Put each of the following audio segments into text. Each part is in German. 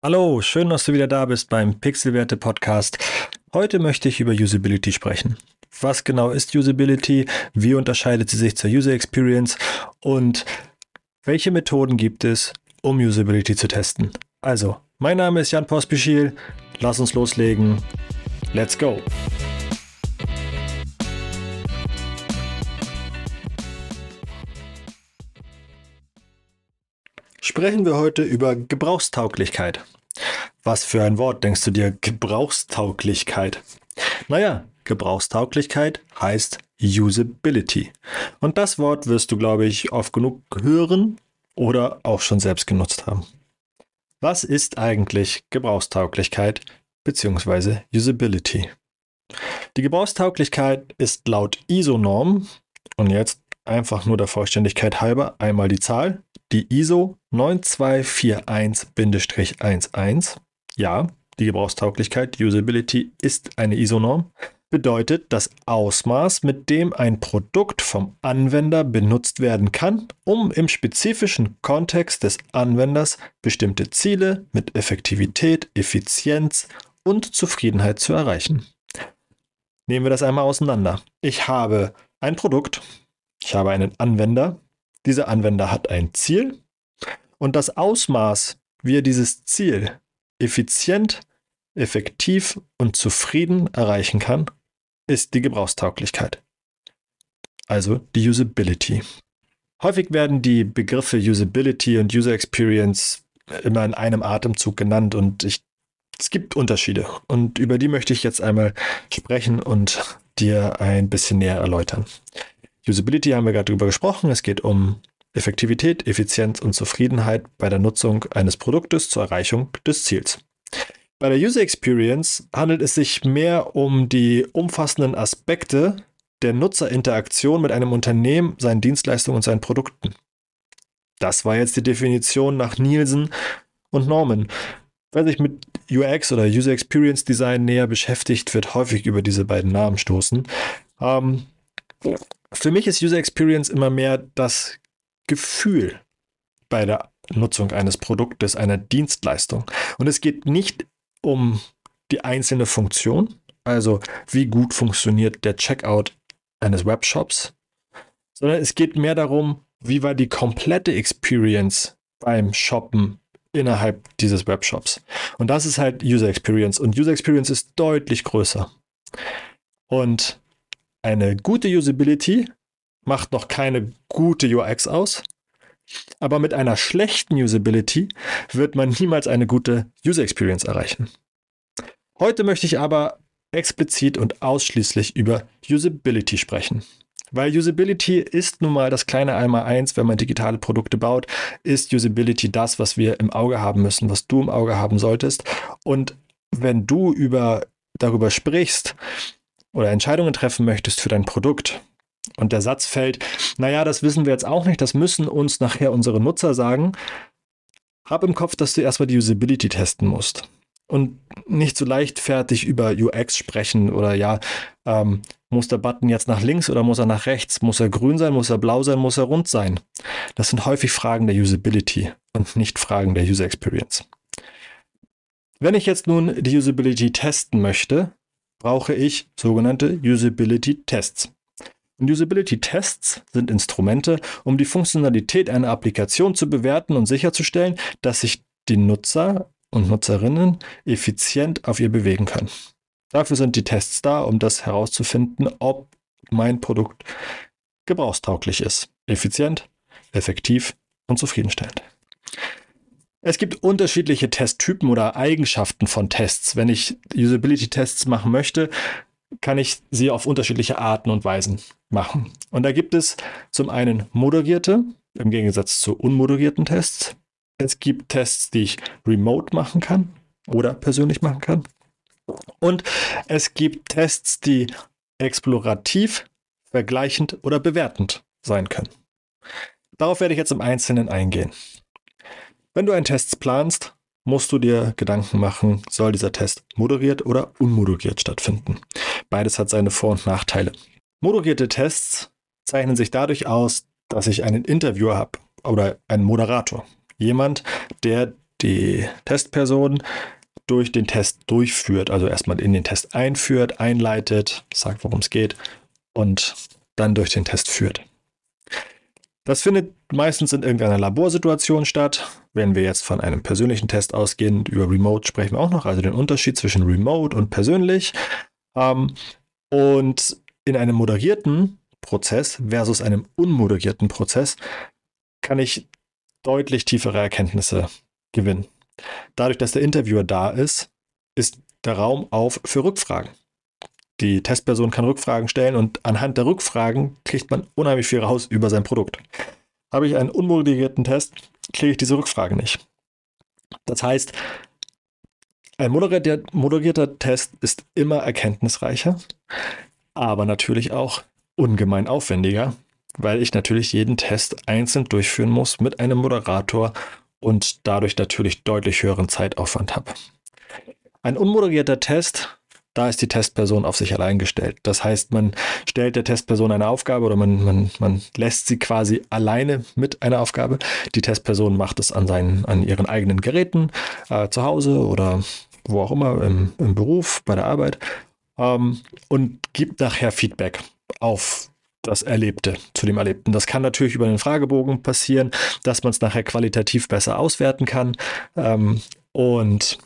Hallo, schön, dass du wieder da bist beim Pixelwerte Podcast. Heute möchte ich über Usability sprechen. Was genau ist Usability? Wie unterscheidet sie sich zur User Experience? Und welche Methoden gibt es, um Usability zu testen? Also, mein Name ist Jan Pospischil. Lass uns loslegen. Let's go! Sprechen wir heute über Gebrauchstauglichkeit. Was für ein Wort denkst du dir? Gebrauchstauglichkeit. Naja, Gebrauchstauglichkeit heißt Usability. Und das Wort wirst du, glaube ich, oft genug hören oder auch schon selbst genutzt haben. Was ist eigentlich Gebrauchstauglichkeit bzw. Usability? Die Gebrauchstauglichkeit ist laut ISO-Norm, und jetzt einfach nur der Vollständigkeit halber einmal die Zahl, die ISO 9241-11. Ja, die Gebrauchstauglichkeit, Usability ist eine ISO-Norm, bedeutet das Ausmaß, mit dem ein Produkt vom Anwender benutzt werden kann, um im spezifischen Kontext des Anwenders bestimmte Ziele mit Effektivität, Effizienz und Zufriedenheit zu erreichen. Nehmen wir das einmal auseinander. Ich habe ein Produkt, ich habe einen Anwender, dieser Anwender hat ein Ziel und das Ausmaß, wie er dieses Ziel effizient, effektiv und zufrieden erreichen kann, ist die Gebrauchstauglichkeit. Also die Usability. Häufig werden die Begriffe Usability und User Experience immer in einem Atemzug genannt und ich, es gibt Unterschiede und über die möchte ich jetzt einmal sprechen und dir ein bisschen näher erläutern. Usability haben wir gerade drüber gesprochen. Es geht um Effektivität, Effizienz und Zufriedenheit bei der Nutzung eines Produktes zur Erreichung des Ziels. Bei der User Experience handelt es sich mehr um die umfassenden Aspekte der Nutzerinteraktion mit einem Unternehmen, seinen Dienstleistungen und seinen Produkten. Das war jetzt die Definition nach Nielsen und Norman. Wer sich mit UX oder User Experience Design näher beschäftigt, wird häufig über diese beiden Namen stoßen. Ähm, für mich ist User Experience immer mehr das Gefühl bei der Nutzung eines Produktes, einer Dienstleistung. Und es geht nicht um die einzelne Funktion, also wie gut funktioniert der Checkout eines Webshops, sondern es geht mehr darum, wie war die komplette Experience beim Shoppen innerhalb dieses Webshops. Und das ist halt User Experience. Und User Experience ist deutlich größer. Und eine gute Usability macht noch keine gute UX aus, aber mit einer schlechten Usability wird man niemals eine gute User Experience erreichen. Heute möchte ich aber explizit und ausschließlich über Usability sprechen. Weil Usability ist nun mal das kleine Einmal-Eins, wenn man digitale Produkte baut, ist Usability das, was wir im Auge haben müssen, was du im Auge haben solltest. Und wenn du über, darüber sprichst oder Entscheidungen treffen möchtest für dein Produkt, und der Satz fällt, naja, das wissen wir jetzt auch nicht, das müssen uns nachher unsere Nutzer sagen. Hab im Kopf, dass du erstmal die Usability testen musst. Und nicht so leichtfertig über UX sprechen oder ja, ähm, muss der Button jetzt nach links oder muss er nach rechts? Muss er grün sein? Muss er blau sein? Muss er rund sein? Das sind häufig Fragen der Usability und nicht Fragen der User Experience. Wenn ich jetzt nun die Usability testen möchte, brauche ich sogenannte Usability Tests. Und Usability-Tests sind Instrumente, um die Funktionalität einer Applikation zu bewerten und sicherzustellen, dass sich die Nutzer und Nutzerinnen effizient auf ihr bewegen können. Dafür sind die Tests da, um das herauszufinden, ob mein Produkt gebrauchstauglich ist, effizient, effektiv und zufriedenstellend. Es gibt unterschiedliche Testtypen oder Eigenschaften von Tests. Wenn ich Usability-Tests machen möchte, kann ich sie auf unterschiedliche Arten und Weisen machen. Und da gibt es zum einen moderierte, im Gegensatz zu unmoderierten Tests. Es gibt Tests, die ich remote machen kann oder persönlich machen kann. Und es gibt Tests, die explorativ, vergleichend oder bewertend sein können. Darauf werde ich jetzt im Einzelnen eingehen. Wenn du einen Test planst, musst du dir Gedanken machen, soll dieser Test moderiert oder unmoderiert stattfinden. Beides hat seine Vor- und Nachteile. Moderierte Tests zeichnen sich dadurch aus, dass ich einen Interviewer habe oder einen Moderator. Jemand, der die Testperson durch den Test durchführt. Also erstmal in den Test einführt, einleitet, sagt, worum es geht und dann durch den Test führt. Das findet meistens in irgendeiner Laborsituation statt. Wenn wir jetzt von einem persönlichen Test ausgehen, über Remote sprechen wir auch noch, also den Unterschied zwischen Remote und persönlich. Ähm, und in einem moderierten Prozess versus einem unmoderierten Prozess kann ich deutlich tiefere Erkenntnisse gewinnen. Dadurch, dass der Interviewer da ist, ist der Raum auf für Rückfragen. Die Testperson kann Rückfragen stellen und anhand der Rückfragen kriegt man unheimlich viel raus über sein Produkt. Habe ich einen unmoderierten Test, kriege ich diese Rückfrage nicht. Das heißt, ein moderierter, moderierter Test ist immer erkenntnisreicher, aber natürlich auch ungemein aufwendiger, weil ich natürlich jeden Test einzeln durchführen muss mit einem Moderator und dadurch natürlich deutlich höheren Zeitaufwand habe. Ein unmoderierter Test, da ist die Testperson auf sich allein gestellt. Das heißt, man stellt der Testperson eine Aufgabe oder man, man, man lässt sie quasi alleine mit einer Aufgabe. Die Testperson macht es an, seinen, an ihren eigenen Geräten, äh, zu Hause oder wo auch immer, im, im Beruf, bei der Arbeit ähm, und gibt nachher Feedback auf das Erlebte, zu dem Erlebten. Das kann natürlich über den Fragebogen passieren, dass man es nachher qualitativ besser auswerten kann. Ähm, und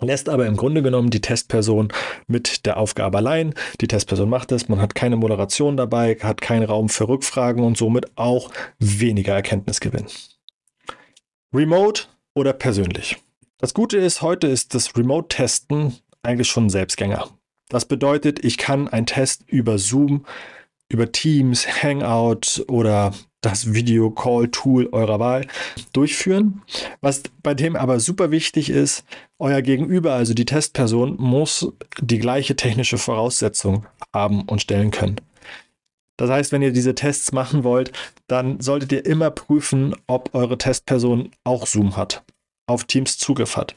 lässt aber im Grunde genommen die Testperson mit der Aufgabe allein. Die Testperson macht es, man hat keine Moderation dabei, hat keinen Raum für Rückfragen und somit auch weniger Erkenntnisgewinn. Remote oder persönlich? Das Gute ist, heute ist das Remote-Testen eigentlich schon ein Selbstgänger. Das bedeutet, ich kann einen Test über Zoom über Teams, Hangout oder das Video-Call-Tool eurer Wahl durchführen. Was bei dem aber super wichtig ist, euer Gegenüber, also die Testperson, muss die gleiche technische Voraussetzung haben und stellen können. Das heißt, wenn ihr diese Tests machen wollt, dann solltet ihr immer prüfen, ob eure Testperson auch Zoom hat, auf Teams Zugriff hat.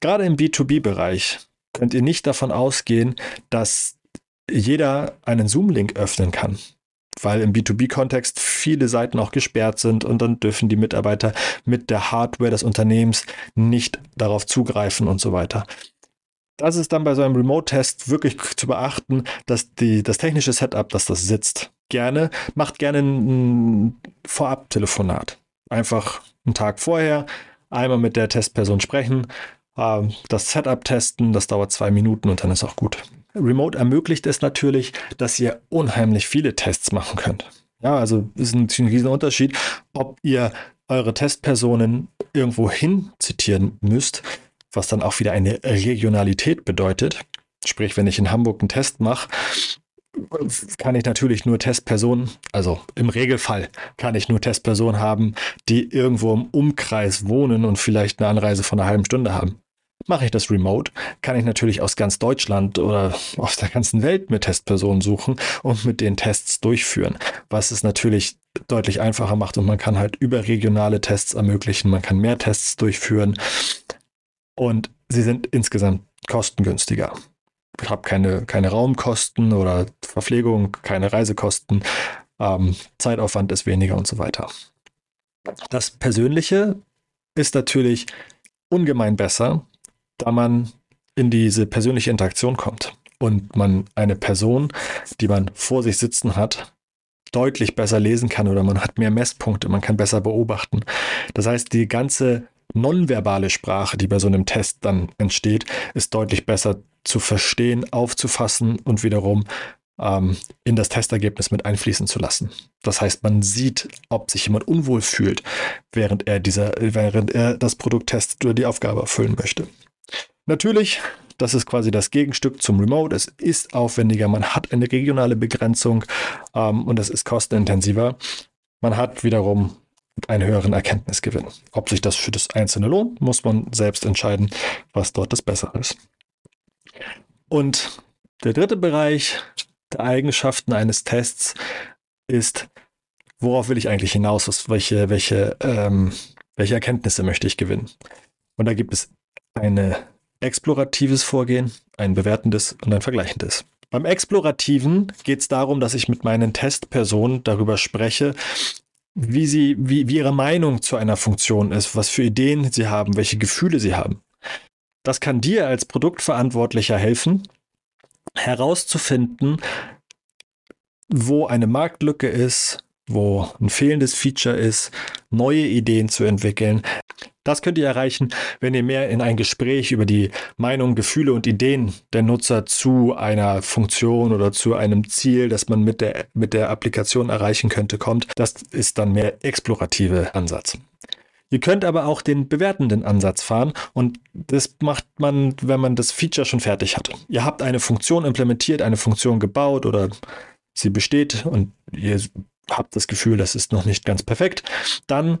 Gerade im B2B-Bereich könnt ihr nicht davon ausgehen, dass jeder einen Zoom-Link öffnen kann, weil im B2B-Kontext viele Seiten auch gesperrt sind und dann dürfen die Mitarbeiter mit der Hardware des Unternehmens nicht darauf zugreifen und so weiter. Das ist dann bei so einem Remote-Test wirklich zu beachten, dass die, das technische Setup, dass das sitzt. Gerne, macht gerne ein Vorab-Telefonat. Einfach einen Tag vorher einmal mit der Testperson sprechen, ähm, das Setup testen, das dauert zwei Minuten und dann ist auch gut. Remote ermöglicht es natürlich, dass ihr unheimlich viele Tests machen könnt. Ja, also ist ein, ein riesen Unterschied, ob ihr eure Testpersonen irgendwo hin zitieren müsst, was dann auch wieder eine Regionalität bedeutet. Sprich, wenn ich in Hamburg einen Test mache, kann ich natürlich nur Testpersonen, also im Regelfall kann ich nur Testpersonen haben, die irgendwo im Umkreis wohnen und vielleicht eine Anreise von einer halben Stunde haben. Mache ich das remote, kann ich natürlich aus ganz Deutschland oder aus der ganzen Welt mit Testpersonen suchen und mit den Tests durchführen, was es natürlich deutlich einfacher macht und man kann halt überregionale Tests ermöglichen, man kann mehr Tests durchführen. Und sie sind insgesamt kostengünstiger. Ich habe keine, keine Raumkosten oder Verpflegung, keine Reisekosten, ähm, Zeitaufwand ist weniger und so weiter. Das Persönliche ist natürlich ungemein besser, da man in diese persönliche Interaktion kommt und man eine Person, die man vor sich sitzen hat, deutlich besser lesen kann oder man hat mehr Messpunkte, man kann besser beobachten. Das heißt, die ganze nonverbale Sprache, die bei so einem Test dann entsteht, ist deutlich besser zu verstehen, aufzufassen und wiederum ähm, in das Testergebnis mit einfließen zu lassen. Das heißt, man sieht, ob sich jemand unwohl fühlt, während er dieser, während er das Produkt testet oder die Aufgabe erfüllen möchte. Natürlich, das ist quasi das Gegenstück zum Remote. Es ist aufwendiger, man hat eine regionale Begrenzung ähm, und es ist kostenintensiver. Man hat wiederum einen höheren Erkenntnisgewinn. Ob sich das für das Einzelne lohnt, muss man selbst entscheiden, was dort das Bessere ist. Und der dritte Bereich der Eigenschaften eines Tests ist, worauf will ich eigentlich hinaus? Welche, welche, ähm, welche Erkenntnisse möchte ich gewinnen? Und da gibt es eine exploratives Vorgehen, ein bewertendes und ein vergleichendes. Beim explorativen geht es darum, dass ich mit meinen Testpersonen darüber spreche, wie sie, wie, wie ihre Meinung zu einer Funktion ist, was für Ideen sie haben, welche Gefühle sie haben. Das kann dir als Produktverantwortlicher helfen, herauszufinden, wo eine Marktlücke ist, wo ein fehlendes Feature ist, neue Ideen zu entwickeln. Das könnt ihr erreichen, wenn ihr mehr in ein Gespräch über die Meinung, Gefühle und Ideen der Nutzer zu einer Funktion oder zu einem Ziel, das man mit der, mit der Applikation erreichen könnte, kommt. Das ist dann mehr explorative Ansatz. Ihr könnt aber auch den bewertenden Ansatz fahren und das macht man, wenn man das Feature schon fertig hat. Ihr habt eine Funktion implementiert, eine Funktion gebaut oder sie besteht und ihr habt das Gefühl, das ist noch nicht ganz perfekt, dann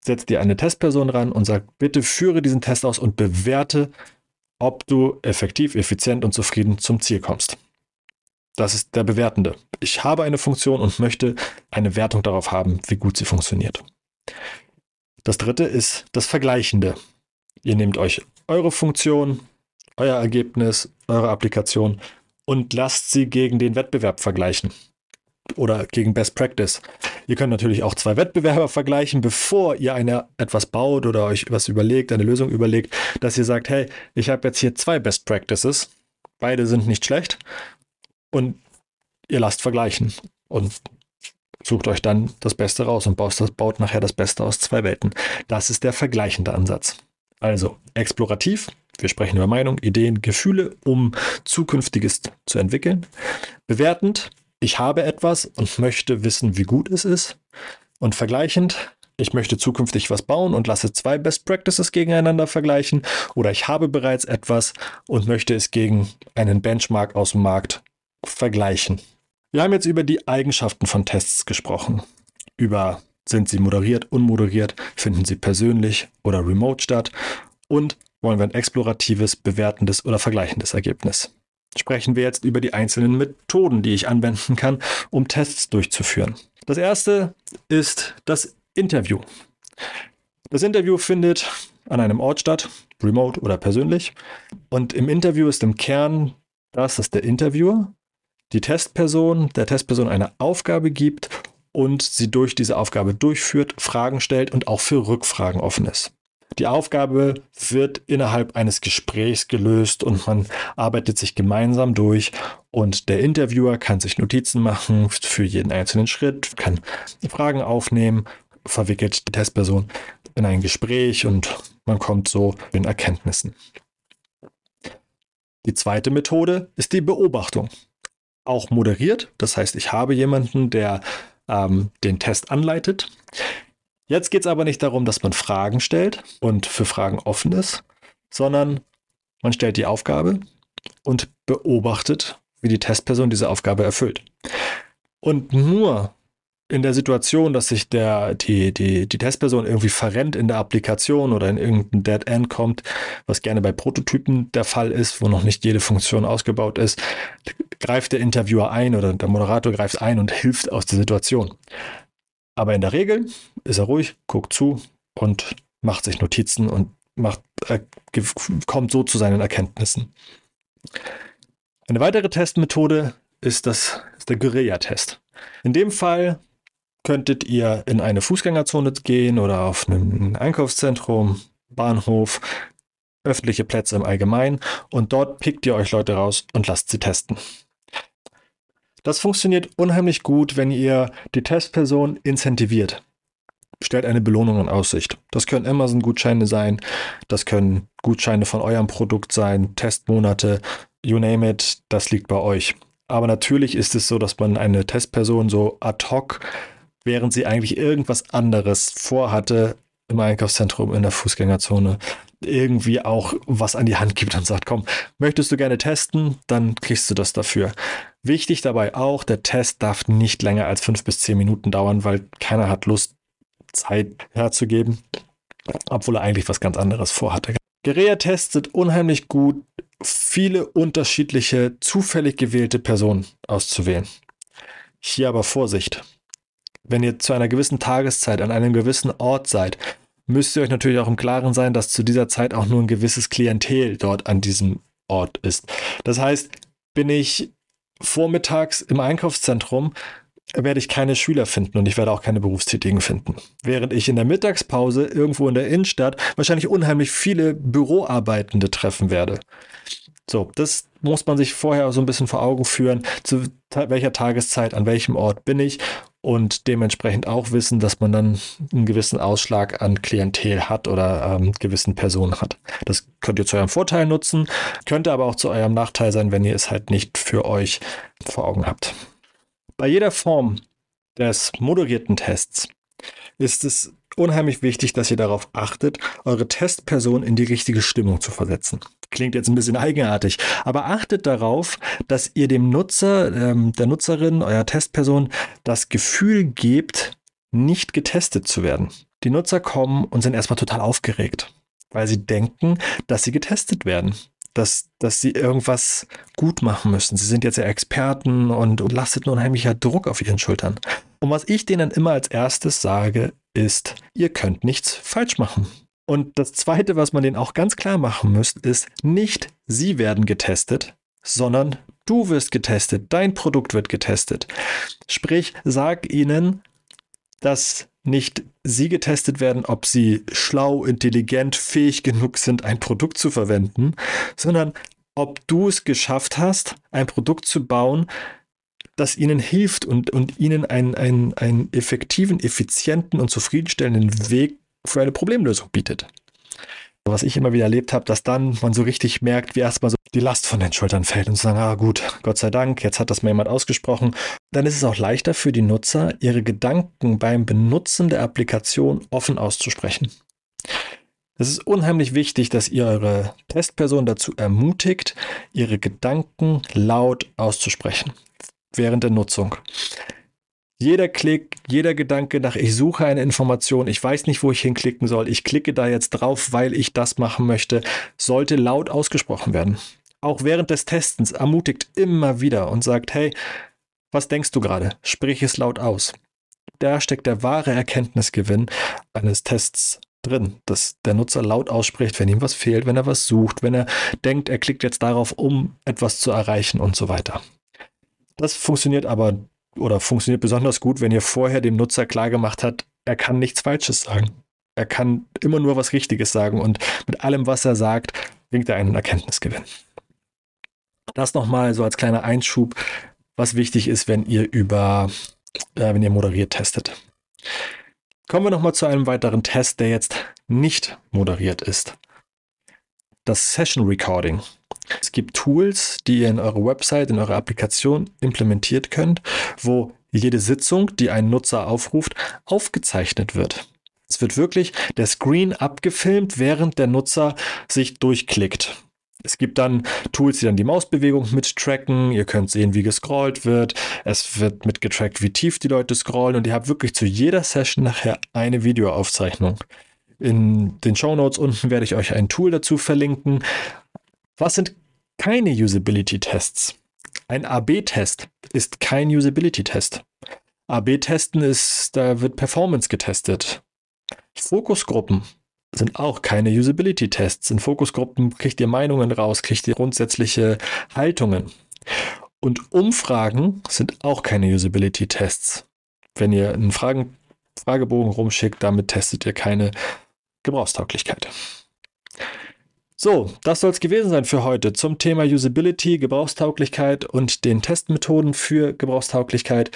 setzt ihr eine Testperson ran und sagt, bitte führe diesen Test aus und bewerte, ob du effektiv, effizient und zufrieden zum Ziel kommst. Das ist der Bewertende. Ich habe eine Funktion und möchte eine Wertung darauf haben, wie gut sie funktioniert. Das dritte ist das Vergleichende. Ihr nehmt euch eure Funktion, euer Ergebnis, eure Applikation und lasst sie gegen den Wettbewerb vergleichen oder gegen Best Practice. Ihr könnt natürlich auch zwei Wettbewerber vergleichen, bevor ihr eine, etwas baut oder euch was überlegt, eine Lösung überlegt, dass ihr sagt, hey, ich habe jetzt hier zwei Best Practices, beide sind nicht schlecht und ihr lasst vergleichen und sucht euch dann das Beste raus und baut, das, baut nachher das Beste aus zwei Welten. Das ist der vergleichende Ansatz. Also explorativ, wir sprechen über Meinung, Ideen, Gefühle, um Zukünftiges zu entwickeln. Bewertend, ich habe etwas und möchte wissen, wie gut es ist. Und vergleichend, ich möchte zukünftig was bauen und lasse zwei Best Practices gegeneinander vergleichen. Oder ich habe bereits etwas und möchte es gegen einen Benchmark aus dem Markt vergleichen. Wir haben jetzt über die Eigenschaften von Tests gesprochen. Über sind sie moderiert, unmoderiert, finden sie persönlich oder remote statt und wollen wir ein exploratives, bewertendes oder vergleichendes Ergebnis sprechen wir jetzt über die einzelnen Methoden, die ich anwenden kann, um Tests durchzuführen. Das erste ist das Interview. Das Interview findet an einem Ort statt, remote oder persönlich. Und im Interview ist im Kern das, dass der Interviewer die Testperson, der Testperson eine Aufgabe gibt und sie durch diese Aufgabe durchführt, Fragen stellt und auch für Rückfragen offen ist. Die Aufgabe wird innerhalb eines Gesprächs gelöst und man arbeitet sich gemeinsam durch und der Interviewer kann sich Notizen machen für jeden einzelnen Schritt, kann Fragen aufnehmen, verwickelt die Testperson in ein Gespräch und man kommt so in Erkenntnissen. Die zweite Methode ist die Beobachtung. Auch moderiert, das heißt, ich habe jemanden, der ähm, den Test anleitet. Jetzt geht es aber nicht darum, dass man Fragen stellt und für Fragen offen ist, sondern man stellt die Aufgabe und beobachtet, wie die Testperson diese Aufgabe erfüllt. Und nur in der Situation, dass sich der, die, die, die Testperson irgendwie verrennt in der Applikation oder in irgendein Dead End kommt, was gerne bei Prototypen der Fall ist, wo noch nicht jede Funktion ausgebaut ist, greift der Interviewer ein oder der Moderator greift ein und hilft aus der Situation. Aber in der Regel ist er ruhig, guckt zu und macht sich Notizen und macht, äh, kommt so zu seinen Erkenntnissen. Eine weitere Testmethode ist, das, ist der Guerilla-Test. In dem Fall könntet ihr in eine Fußgängerzone gehen oder auf einem Einkaufszentrum, Bahnhof, öffentliche Plätze im Allgemeinen und dort pickt ihr euch Leute raus und lasst sie testen. Das funktioniert unheimlich gut, wenn ihr die Testperson incentiviert. Stellt eine Belohnung in Aussicht. Das können Amazon-Gutscheine sein, das können Gutscheine von eurem Produkt sein, Testmonate, you name it, das liegt bei euch. Aber natürlich ist es so, dass man eine Testperson so ad hoc, während sie eigentlich irgendwas anderes vorhatte, im Einkaufszentrum, in der Fußgängerzone, irgendwie auch was an die Hand gibt und sagt, komm, möchtest du gerne testen, dann kriegst du das dafür. Wichtig dabei auch, der Test darf nicht länger als fünf bis zehn Minuten dauern, weil keiner hat Lust, Zeit herzugeben, obwohl er eigentlich was ganz anderes vorhatte. Guerilla-Tests sind unheimlich gut, viele unterschiedliche, zufällig gewählte Personen auszuwählen. Hier aber Vorsicht. Wenn ihr zu einer gewissen Tageszeit an einem gewissen Ort seid, müsst ihr euch natürlich auch im Klaren sein, dass zu dieser Zeit auch nur ein gewisses Klientel dort an diesem Ort ist. Das heißt, bin ich vormittags im Einkaufszentrum, werde ich keine Schüler finden und ich werde auch keine Berufstätigen finden. Während ich in der Mittagspause irgendwo in der Innenstadt wahrscheinlich unheimlich viele Büroarbeitende treffen werde. So, das muss man sich vorher so ein bisschen vor Augen führen, zu welcher Tageszeit, an welchem Ort bin ich und dementsprechend auch wissen, dass man dann einen gewissen Ausschlag an Klientel hat oder ähm, gewissen Personen hat. Das könnt ihr zu eurem Vorteil nutzen, könnte aber auch zu eurem Nachteil sein, wenn ihr es halt nicht für euch vor Augen habt. Bei jeder Form des moderierten Tests ist es unheimlich wichtig, dass ihr darauf achtet, eure Testperson in die richtige Stimmung zu versetzen. Klingt jetzt ein bisschen eigenartig, aber achtet darauf, dass ihr dem Nutzer, ähm, der Nutzerin, eurer Testperson das Gefühl gebt, nicht getestet zu werden. Die Nutzer kommen und sind erstmal total aufgeregt, weil sie denken, dass sie getestet werden dass, dass sie irgendwas gut machen müssen. Sie sind jetzt ja Experten und, lastet nur unheimlicher Druck auf ihren Schultern. Und was ich denen immer als erstes sage, ist, ihr könnt nichts falsch machen. Und das Zweite, was man denen auch ganz klar machen müsst, ist, nicht sie werden getestet, sondern du wirst getestet, dein Produkt wird getestet. Sprich, sag ihnen, dass nicht sie getestet werden, ob sie schlau, intelligent, fähig genug sind, ein Produkt zu verwenden, sondern ob du es geschafft hast, ein Produkt zu bauen, das ihnen hilft und, und ihnen einen, einen, einen effektiven, effizienten und zufriedenstellenden Weg für eine Problemlösung bietet. Was ich immer wieder erlebt habe, dass dann man so richtig merkt, wie erstmal so die Last von den Schultern fällt und zu sagen, ah gut, Gott sei Dank, jetzt hat das mal jemand ausgesprochen. Dann ist es auch leichter für die Nutzer, ihre Gedanken beim Benutzen der Applikation offen auszusprechen. Es ist unheimlich wichtig, dass ihr eure Testperson dazu ermutigt, ihre Gedanken laut auszusprechen während der Nutzung. Jeder Klick, jeder Gedanke nach, ich suche eine Information, ich weiß nicht, wo ich hinklicken soll, ich klicke da jetzt drauf, weil ich das machen möchte, sollte laut ausgesprochen werden. Auch während des Testens ermutigt immer wieder und sagt, hey, was denkst du gerade? Sprich es laut aus. Da steckt der wahre Erkenntnisgewinn eines Tests drin, dass der Nutzer laut ausspricht, wenn ihm was fehlt, wenn er was sucht, wenn er denkt, er klickt jetzt darauf, um etwas zu erreichen und so weiter. Das funktioniert aber oder funktioniert besonders gut, wenn ihr vorher dem Nutzer klargemacht habt, er kann nichts Falsches sagen. Er kann immer nur was Richtiges sagen und mit allem, was er sagt, bringt er einen Erkenntnisgewinn. Das nochmal so als kleiner Einschub, was wichtig ist, wenn ihr über, äh, wenn ihr moderiert testet. Kommen wir nochmal zu einem weiteren Test, der jetzt nicht moderiert ist. Das Session Recording. Es gibt Tools, die ihr in eure Website, in eure Applikation implementiert könnt, wo jede Sitzung, die ein Nutzer aufruft, aufgezeichnet wird. Es wird wirklich der Screen abgefilmt, während der Nutzer sich durchklickt. Es gibt dann Tools, die dann die Mausbewegung mittracken. Ihr könnt sehen, wie gescrollt wird. Es wird mitgetrackt, wie tief die Leute scrollen. Und ihr habt wirklich zu jeder Session nachher eine Videoaufzeichnung. In den Show Notes unten werde ich euch ein Tool dazu verlinken. Was sind keine Usability-Tests? Ein AB-Test ist kein Usability-Test. AB-Testen ist, da wird Performance getestet. Fokusgruppen sind auch keine Usability-Tests. In Fokusgruppen kriegt ihr Meinungen raus, kriegt ihr grundsätzliche Haltungen. Und Umfragen sind auch keine Usability-Tests. Wenn ihr einen Fragen Fragebogen rumschickt, damit testet ihr keine Gebrauchstauglichkeit. So, das soll es gewesen sein für heute zum Thema Usability, Gebrauchstauglichkeit und den Testmethoden für Gebrauchstauglichkeit.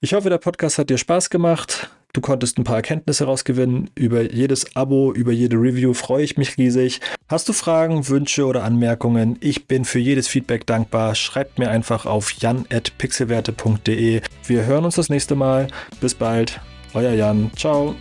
Ich hoffe, der Podcast hat dir Spaß gemacht. Du konntest ein paar Erkenntnisse rausgewinnen. Über jedes Abo, über jede Review freue ich mich riesig. Hast du Fragen, Wünsche oder Anmerkungen? Ich bin für jedes Feedback dankbar. Schreibt mir einfach auf jan.pixelwerte.de. Wir hören uns das nächste Mal. Bis bald. Euer Jan. Ciao.